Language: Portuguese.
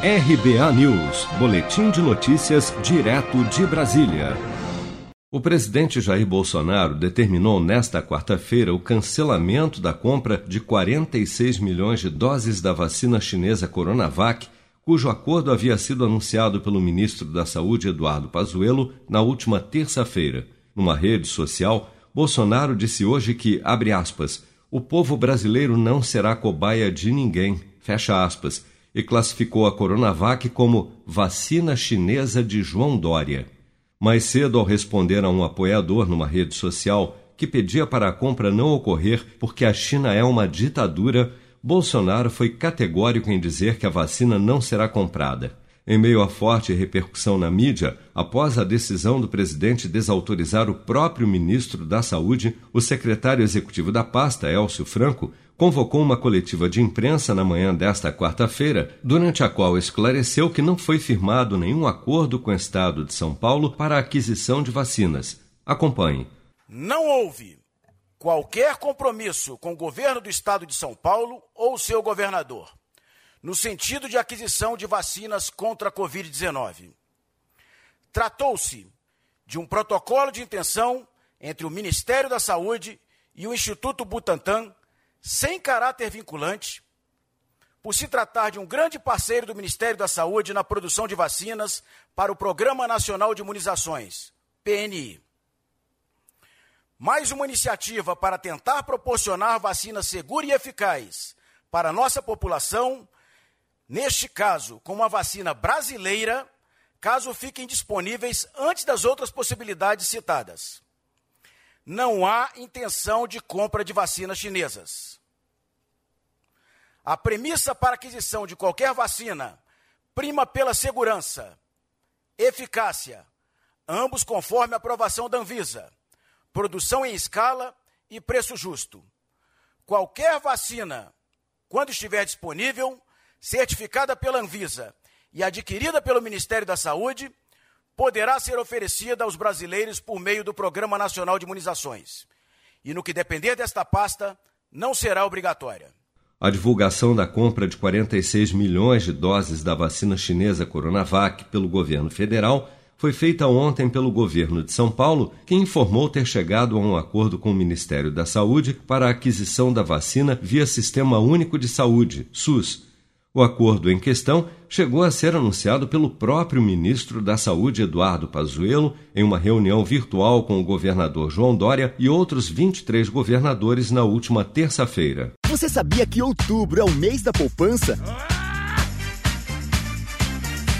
RBA News, Boletim de Notícias, direto de Brasília. O presidente Jair Bolsonaro determinou nesta quarta-feira o cancelamento da compra de 46 milhões de doses da vacina chinesa Coronavac, cujo acordo havia sido anunciado pelo ministro da Saúde Eduardo Pazuello na última terça-feira. Numa rede social, Bolsonaro disse hoje que, abre aspas, o povo brasileiro não será cobaia de ninguém, fecha aspas e classificou a Coronavac como vacina chinesa de João Dória. Mais cedo, ao responder a um apoiador numa rede social que pedia para a compra não ocorrer porque a China é uma ditadura, Bolsonaro foi categórico em dizer que a vacina não será comprada. Em meio à forte repercussão na mídia, após a decisão do presidente desautorizar o próprio ministro da Saúde, o secretário executivo da pasta, Elcio Franco, convocou uma coletiva de imprensa na manhã desta quarta-feira, durante a qual esclareceu que não foi firmado nenhum acordo com o Estado de São Paulo para a aquisição de vacinas. Acompanhe. Não houve qualquer compromisso com o governo do Estado de São Paulo ou seu governador no sentido de aquisição de vacinas contra a Covid-19. Tratou-se de um protocolo de intenção entre o Ministério da Saúde e o Instituto Butantan, sem caráter vinculante, por se tratar de um grande parceiro do Ministério da Saúde na produção de vacinas para o Programa Nacional de Imunizações, PNI. Mais uma iniciativa para tentar proporcionar vacina segura e eficaz para a nossa população neste caso, com uma vacina brasileira, caso fiquem disponíveis antes das outras possibilidades citadas. Não há intenção de compra de vacinas chinesas. A premissa para aquisição de qualquer vacina prima pela segurança, eficácia, ambos conforme a aprovação da Anvisa, produção em escala e preço justo. Qualquer vacina, quando estiver disponível, certificada pela Anvisa e adquirida pelo Ministério da Saúde, poderá ser oferecida aos brasileiros por meio do Programa Nacional de Imunizações. E no que depender desta pasta, não será obrigatória. A divulgação da compra de 46 milhões de doses da vacina chinesa Coronavac pelo governo federal foi feita ontem pelo governo de São Paulo, que informou ter chegado a um acordo com o Ministério da Saúde para a aquisição da vacina via Sistema Único de Saúde, SUS, o acordo em questão chegou a ser anunciado pelo próprio ministro da Saúde, Eduardo Pazuello, em uma reunião virtual com o governador João Dória e outros 23 governadores na última terça-feira. Você sabia que outubro é o mês da poupança?